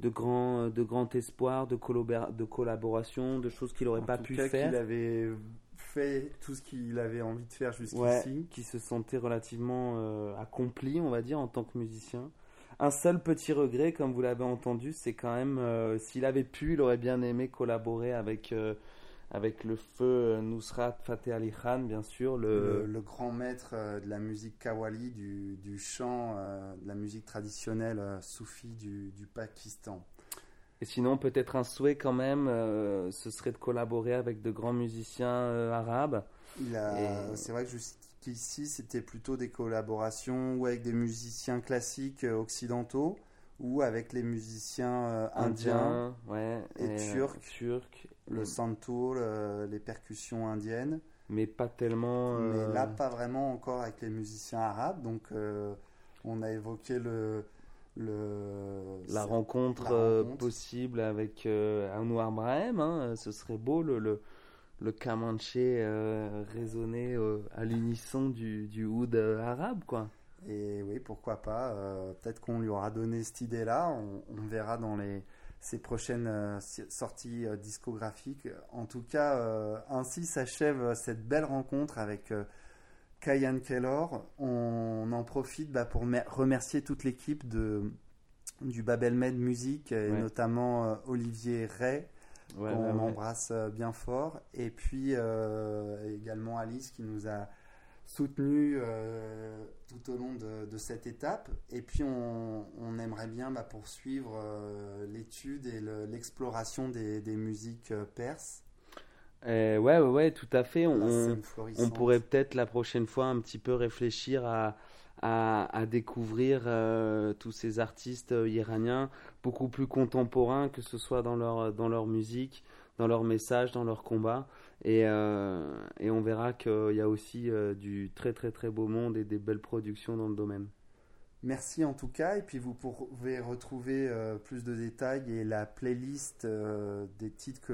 de grands de grand espoir, de de collaboration, de choses qu'il aurait En pas tout pu cas, faire. qu'il avait fait tout ce qu'il avait envie de faire jusqu'ici. Ouais, qui se sentait relativement euh, accompli, on va dire, en tant que musicien. Un seul petit regret, comme vous l'avez entendu, c'est quand même, euh, s'il avait pu, il aurait bien aimé collaborer avec, euh, avec le feu euh, Nusrat Fateh Ali Khan, bien sûr. le, Le, le grand maître euh, de la musique kawali, du, du chant, euh, de la musique traditionnelle soufie du, du Pakistan. Et sinon, peut-être un souhait quand même, euh, ce serait de collaborer avec de grands musiciens euh, arabes. Il a- Et- C'est vrai que jusqu'ici, c'était plutôt des collaborations ou avec des musiciens classiques occidentaux ou avec les musiciens indiens, ouais, et turcs. turcs, le santoul, euh, les percussions indiennes. mais pas tellement. Mais euh, là, pas vraiment encore avec les musiciens arabes. Donc, euh, on a évoqué le. le la rencontre, la rencontre. possible avec Anwar Brahem, hein, ce serait beau le, le, le résonner à l'unisson du, du oud arabe, quoi. Et oui, pourquoi pas. Peut-être qu'on lui aura donné cette idée-là. On, on verra dans les, ses prochaines euh, sorties euh, discographiques. En tout cas, euh, ainsi s'achève cette belle rencontre avec Kayan Kellor. On en profite bah, pour mer- remercier toute l'équipe de du Babel Med Music et Ouais. notamment Olivier Ray Ouais, qu'on ouais, embrasse bien fort. Et puis également Alice qui nous a soutenus euh, tout au long de, de cette étape. Et puis on, on aimerait bien bah, poursuivre euh, l'étude et le- l'exploration des, des musiques euh, perses. Euh, ouais, ouais, ouais, tout à fait. On, on pourrait peut-être la prochaine fois un petit peu réfléchir à, à, à découvrir tous ces artistes iraniens beaucoup plus contemporains, que ce soit dans leur, dans leur musique, dans leur message, dans leur combat. Et, euh, et on verra qu'il y a aussi euh, du très très très beau monde et des belles productions dans le domaine. Merci en tout cas, et puis vous pouvez retrouver euh, plus de détails et la playlist des titres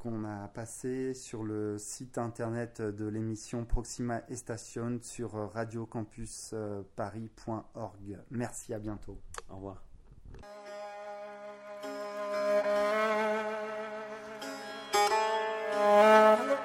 qu'on a passés sur le site internet de l'émission Proxima Station sur radiocampusparis.org. Merci, à bientôt. Au revoir. Música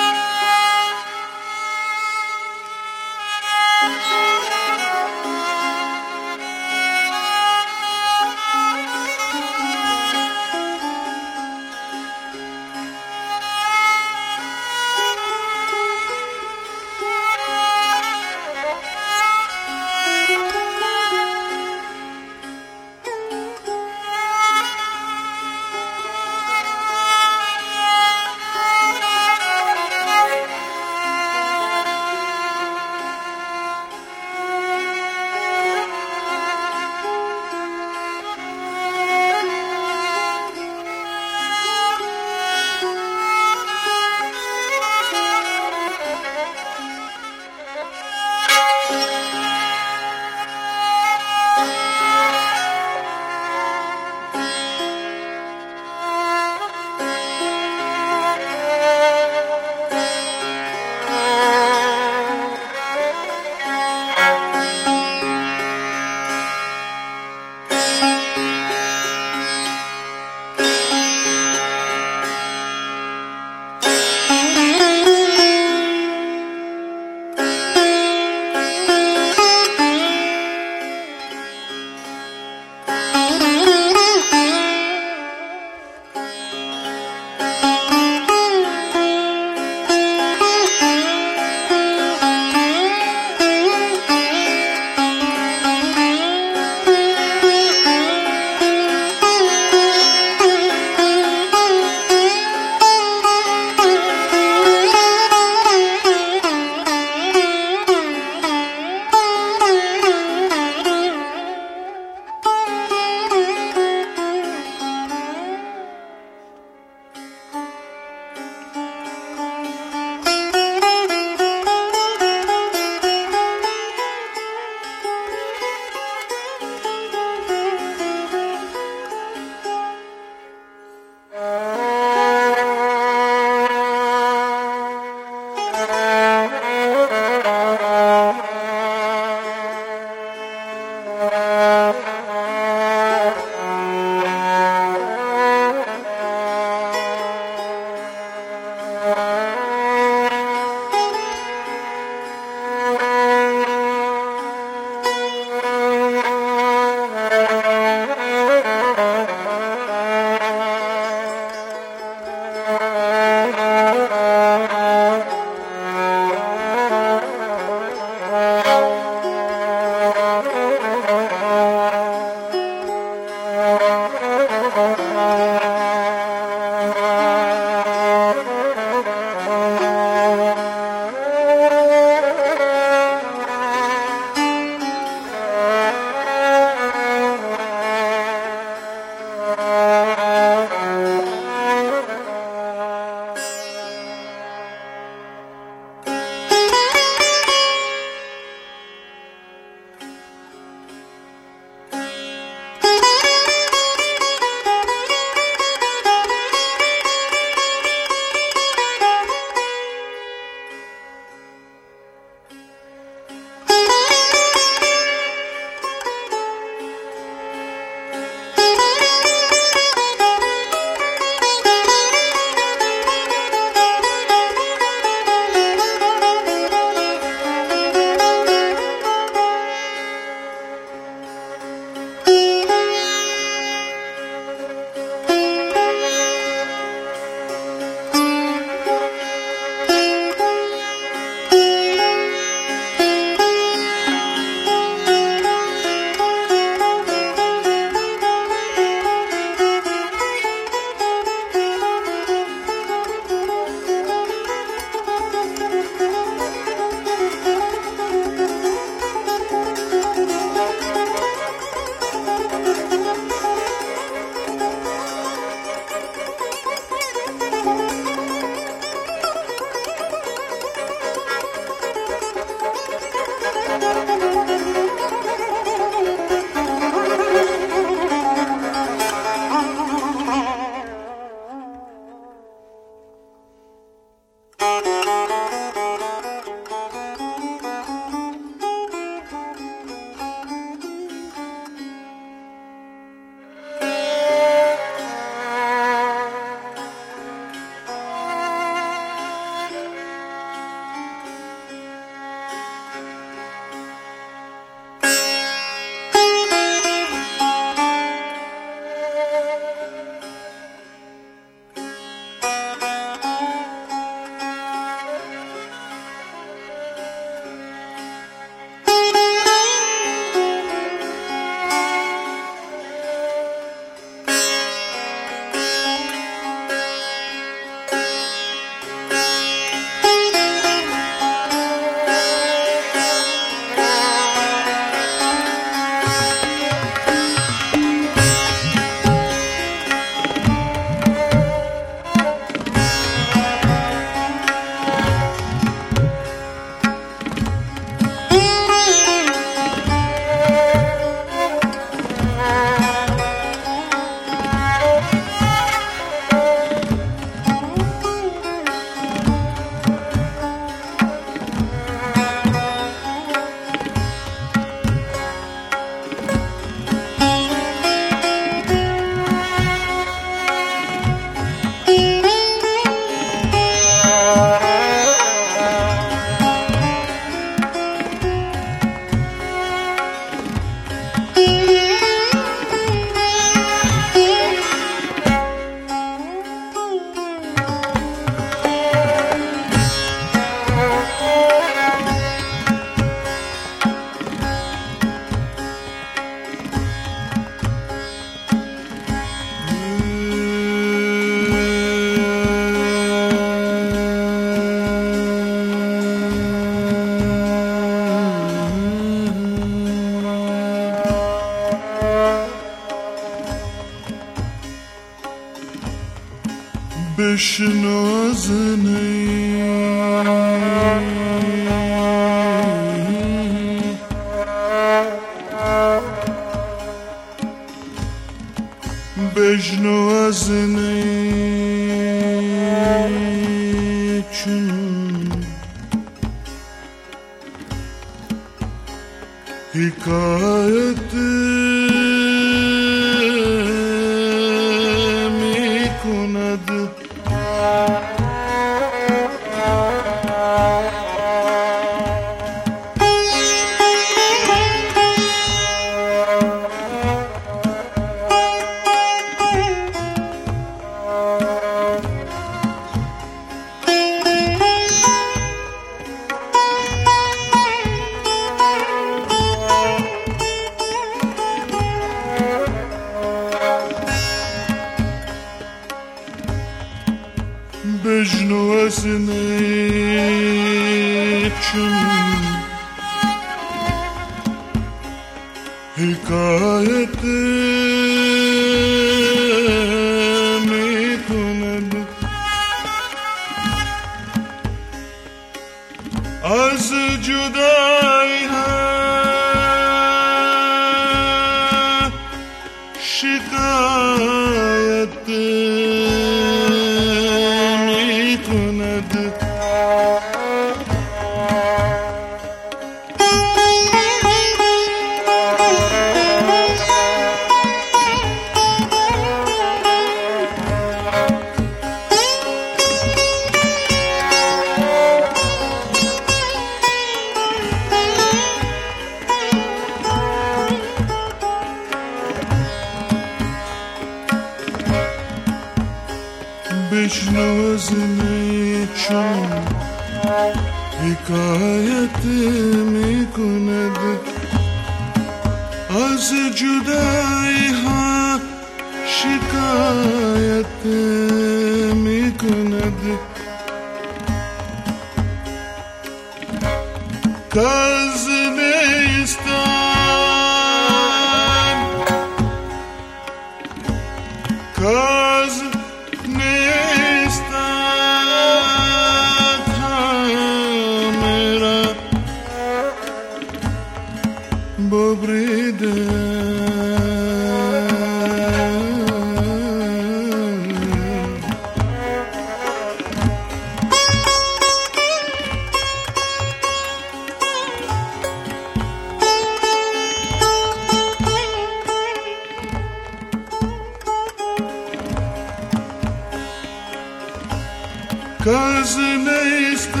Cause nesta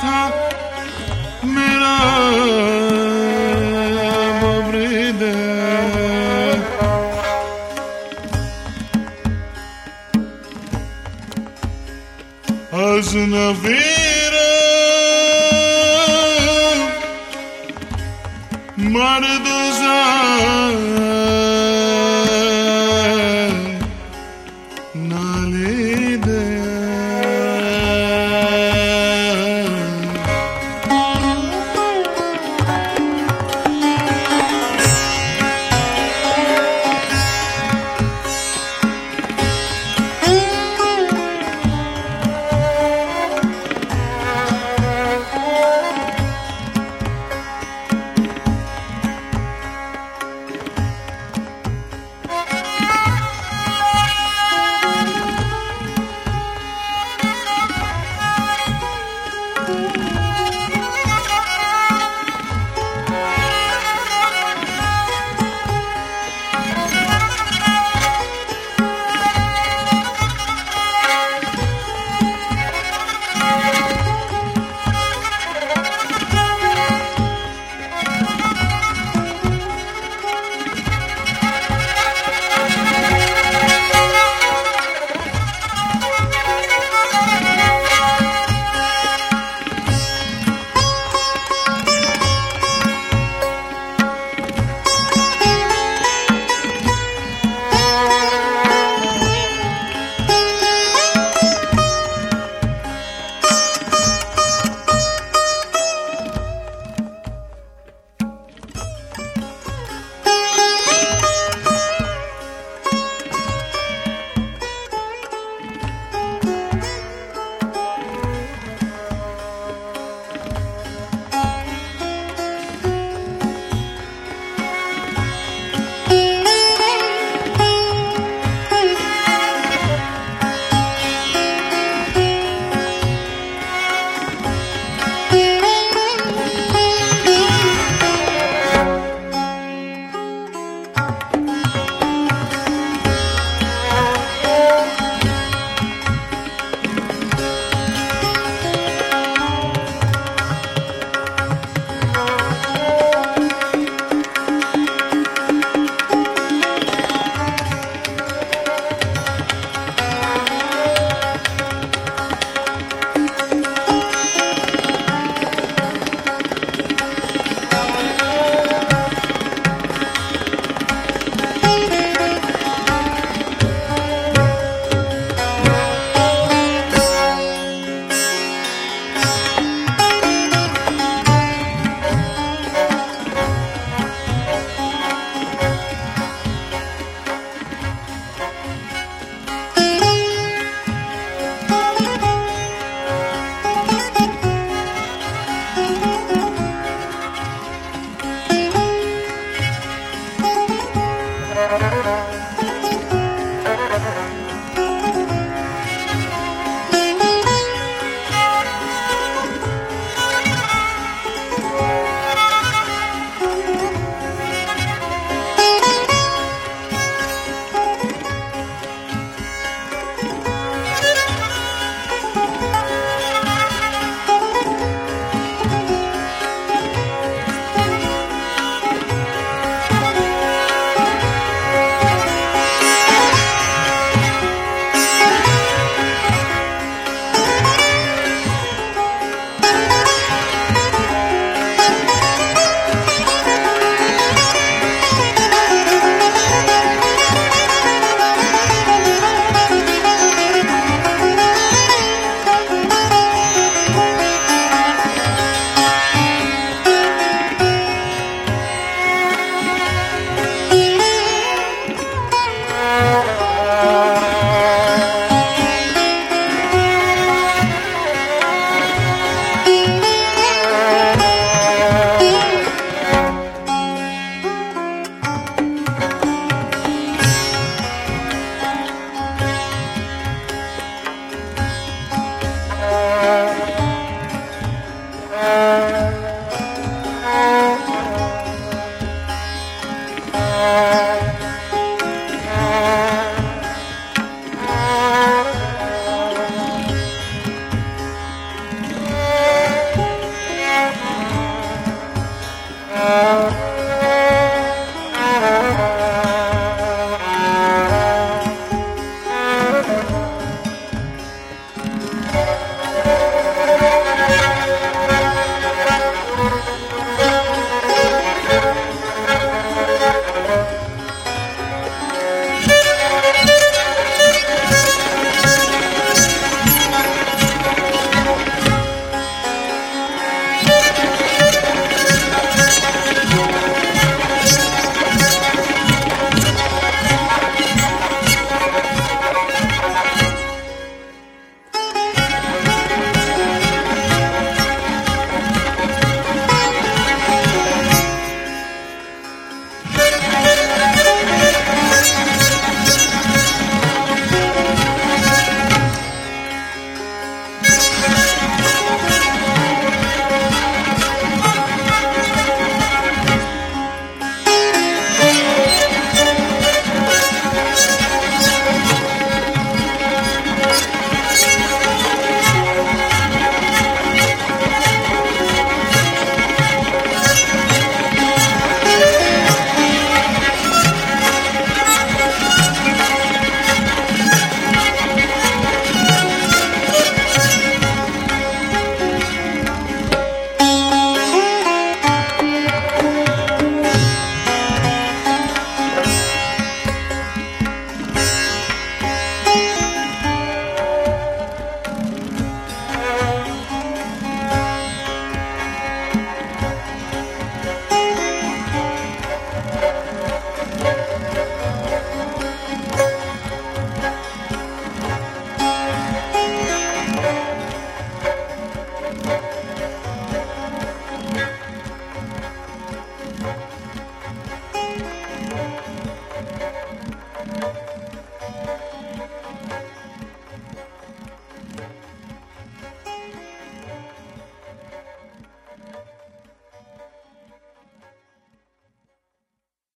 ta mera As na vira